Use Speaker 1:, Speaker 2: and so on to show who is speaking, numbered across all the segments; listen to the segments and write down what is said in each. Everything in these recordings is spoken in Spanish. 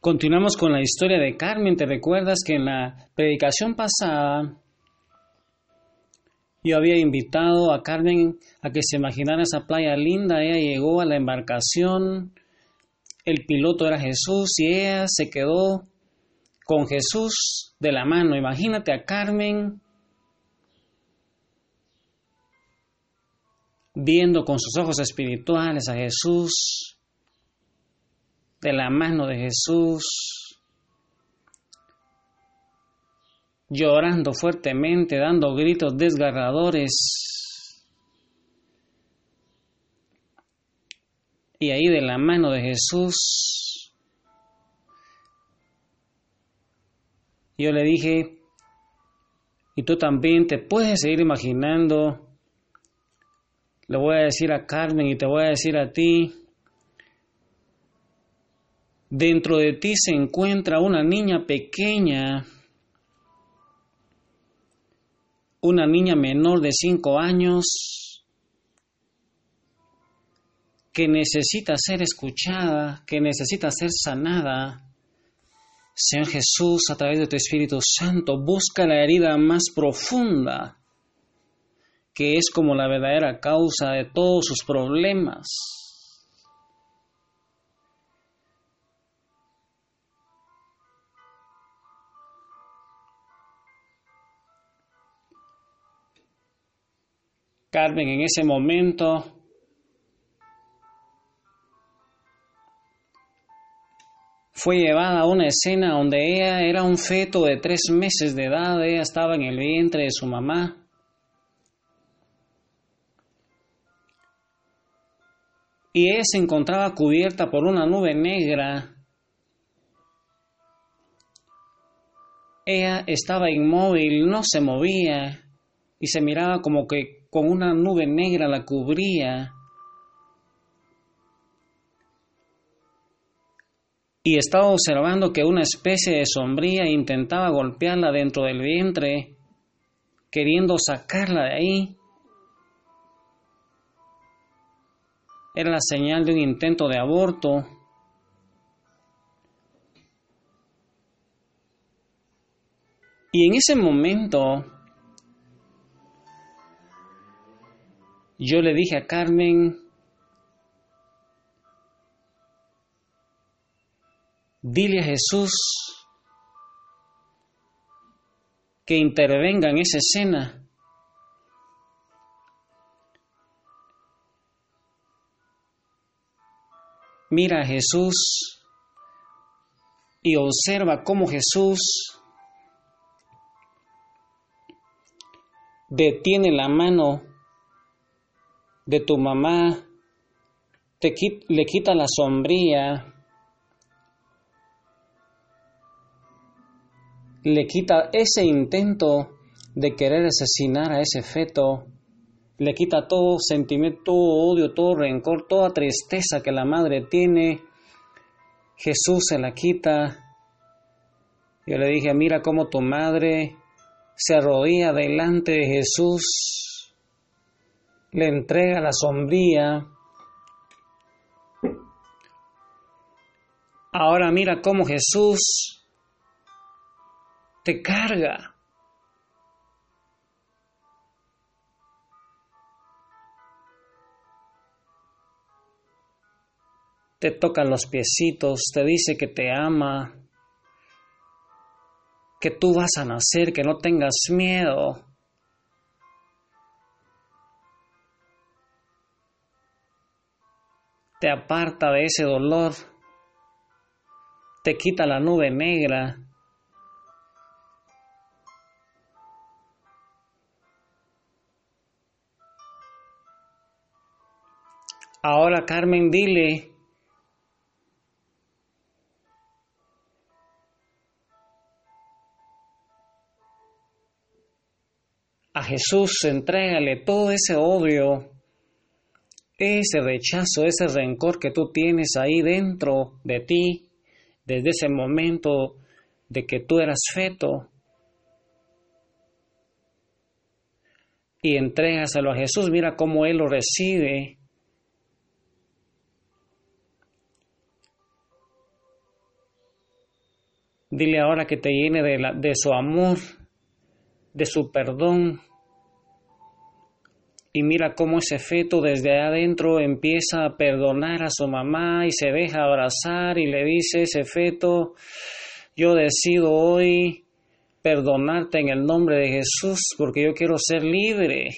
Speaker 1: Continuamos con la historia de Carmen. ¿Te recuerdas que en la predicación pasada yo había invitado a Carmen a que se imaginara esa playa linda? Ella llegó a la embarcación, el piloto era Jesús y ella se quedó con Jesús de la mano. Imagínate a Carmen viendo con sus ojos espirituales a Jesús de la mano de Jesús, llorando fuertemente, dando gritos desgarradores. Y ahí de la mano de Jesús, yo le dije, y tú también te puedes seguir imaginando, le voy a decir a Carmen y te voy a decir a ti, Dentro de ti se encuentra una niña pequeña, una niña menor de cinco años que necesita ser escuchada, que necesita ser sanada. Señor Jesús, a través de tu Espíritu Santo, busca la herida más profunda, que es como la verdadera causa de todos sus problemas. Carmen en ese momento fue llevada a una escena donde ella era un feto de tres meses de edad, ella estaba en el vientre de su mamá. Y ella se encontraba cubierta por una nube negra. Ella estaba inmóvil, no se movía y se miraba como que con una nube negra la cubría. Y estaba observando que una especie de sombría intentaba golpearla dentro del vientre, queriendo sacarla de ahí. Era la señal de un intento de aborto. Y en ese momento Yo le dije a Carmen, dile a Jesús que intervenga en esa escena. Mira a Jesús y observa cómo Jesús detiene la mano de tu mamá, te, le quita la sombría, le quita ese intento de querer asesinar a ese feto, le quita todo sentimiento, todo odio, todo rencor, toda tristeza que la madre tiene. Jesús se la quita. Yo le dije, mira cómo tu madre se arrodilla delante de Jesús le entrega la sombría. Ahora mira cómo Jesús te carga. Te toca los piecitos, te dice que te ama, que tú vas a nacer, que no tengas miedo. Te aparta de ese dolor, te quita la nube negra. Ahora Carmen, dile a Jesús, entrégale todo ese odio ese rechazo, ese rencor que tú tienes ahí dentro de ti, desde ese momento de que tú eras feto, y entrégaselo a Jesús, mira cómo Él lo recibe. Dile ahora que te llene de, la, de su amor, de su perdón. Y mira cómo ese feto desde adentro empieza a perdonar a su mamá y se deja abrazar y le dice ese feto, yo decido hoy perdonarte en el nombre de Jesús porque yo quiero ser libre.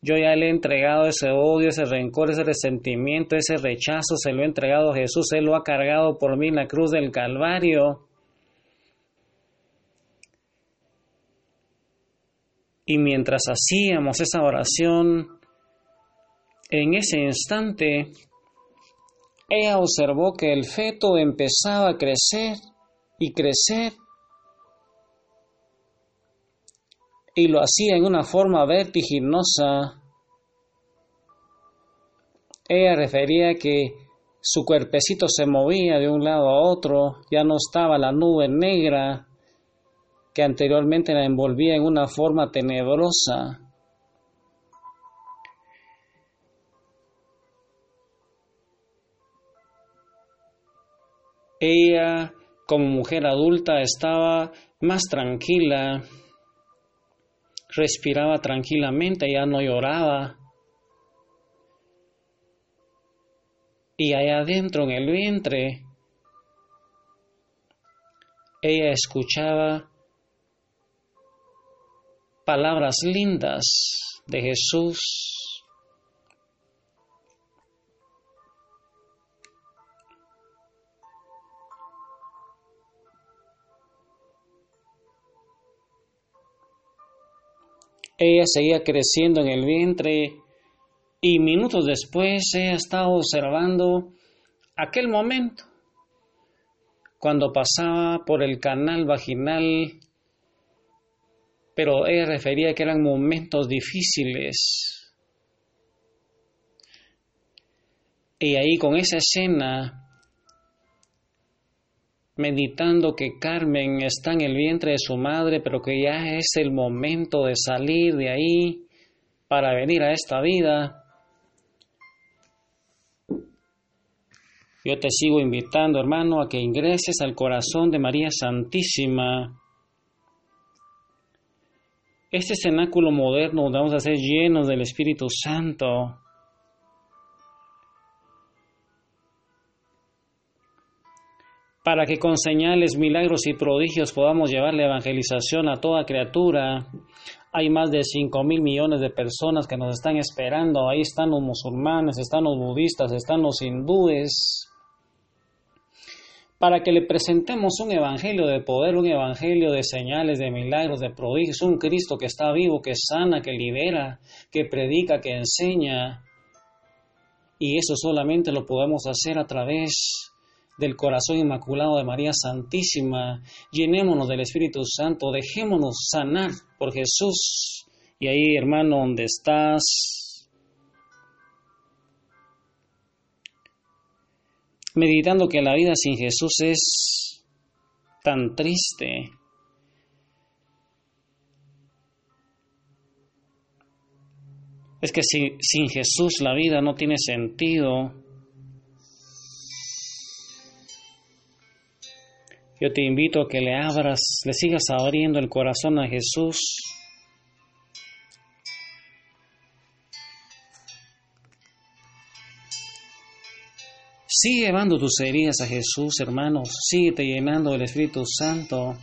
Speaker 1: Yo ya le he entregado ese odio, ese rencor, ese resentimiento, ese rechazo, se lo he entregado a Jesús, Él lo ha cargado por mí en la cruz del Calvario. Y mientras hacíamos esa oración, en ese instante, ella observó que el feto empezaba a crecer y crecer. Y lo hacía en una forma vertiginosa. Ella refería que su cuerpecito se movía de un lado a otro, ya no estaba la nube negra que anteriormente la envolvía en una forma tenebrosa. Ella, como mujer adulta, estaba más tranquila, respiraba tranquilamente, ya no lloraba. Y allá adentro en el vientre, ella escuchaba palabras lindas de Jesús. Ella seguía creciendo en el vientre y minutos después ella estaba observando aquel momento cuando pasaba por el canal vaginal pero ella refería que eran momentos difíciles. Y ahí con esa escena, meditando que Carmen está en el vientre de su madre, pero que ya es el momento de salir de ahí para venir a esta vida, yo te sigo invitando, hermano, a que ingreses al corazón de María Santísima este cenáculo moderno vamos a ser llenos del Espíritu Santo. Para que con señales, milagros y prodigios podamos llevar la evangelización a toda criatura. Hay más de 5 mil millones de personas que nos están esperando. Ahí están los musulmanes, están los budistas, están los hindúes para que le presentemos un evangelio de poder, un evangelio de señales, de milagros, de prodigios, un Cristo que está vivo, que sana, que libera, que predica, que enseña. Y eso solamente lo podemos hacer a través del corazón inmaculado de María Santísima. Llenémonos del Espíritu Santo, dejémonos sanar por Jesús. Y ahí, hermano, donde estás, meditando que la vida sin Jesús es tan triste. Es que sin Jesús la vida no tiene sentido. Yo te invito a que le abras, le sigas abriendo el corazón a Jesús Sigue llevando tus heridas a Jesús, hermanos. Síguete llenando del Espíritu Santo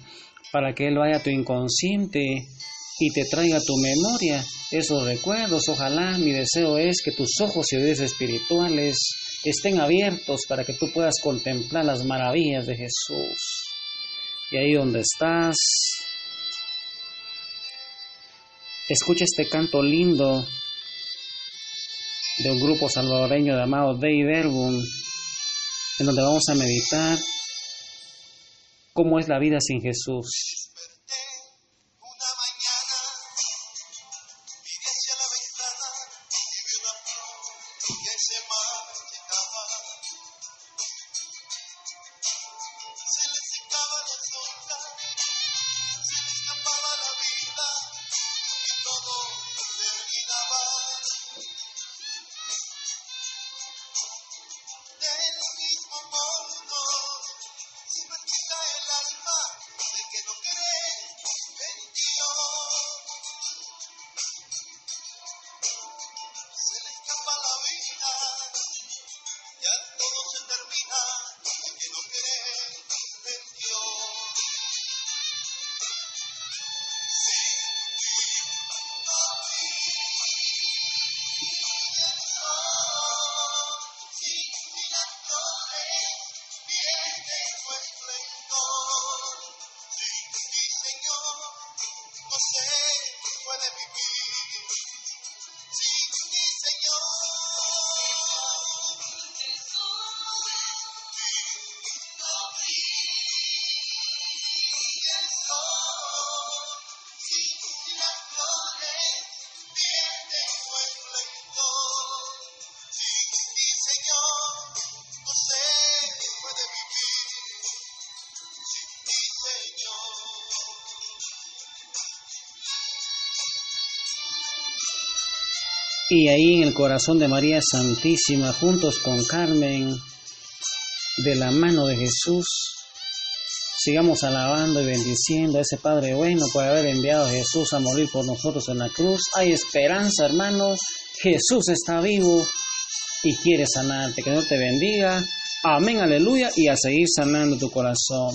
Speaker 1: para que Él vaya a tu inconsciente y te traiga a tu memoria esos recuerdos. Ojalá mi deseo es que tus ojos y oídos espirituales estén abiertos para que tú puedas contemplar las maravillas de Jesús. Y ahí donde estás, escucha este canto lindo de un grupo salvadoreño llamado Dave Verbum en donde vamos a meditar cómo es la vida sin Jesús. aquí, ahí en el corazón de María Santísima, juntos con Carmen, de la mano de Jesús. Sigamos alabando y bendiciendo a ese Padre bueno por haber enviado a Jesús a morir por nosotros en la cruz. Hay esperanza, hermanos. Jesús está vivo y quiere sanarte. Que Dios te bendiga. Amén, aleluya. Y a seguir sanando tu corazón.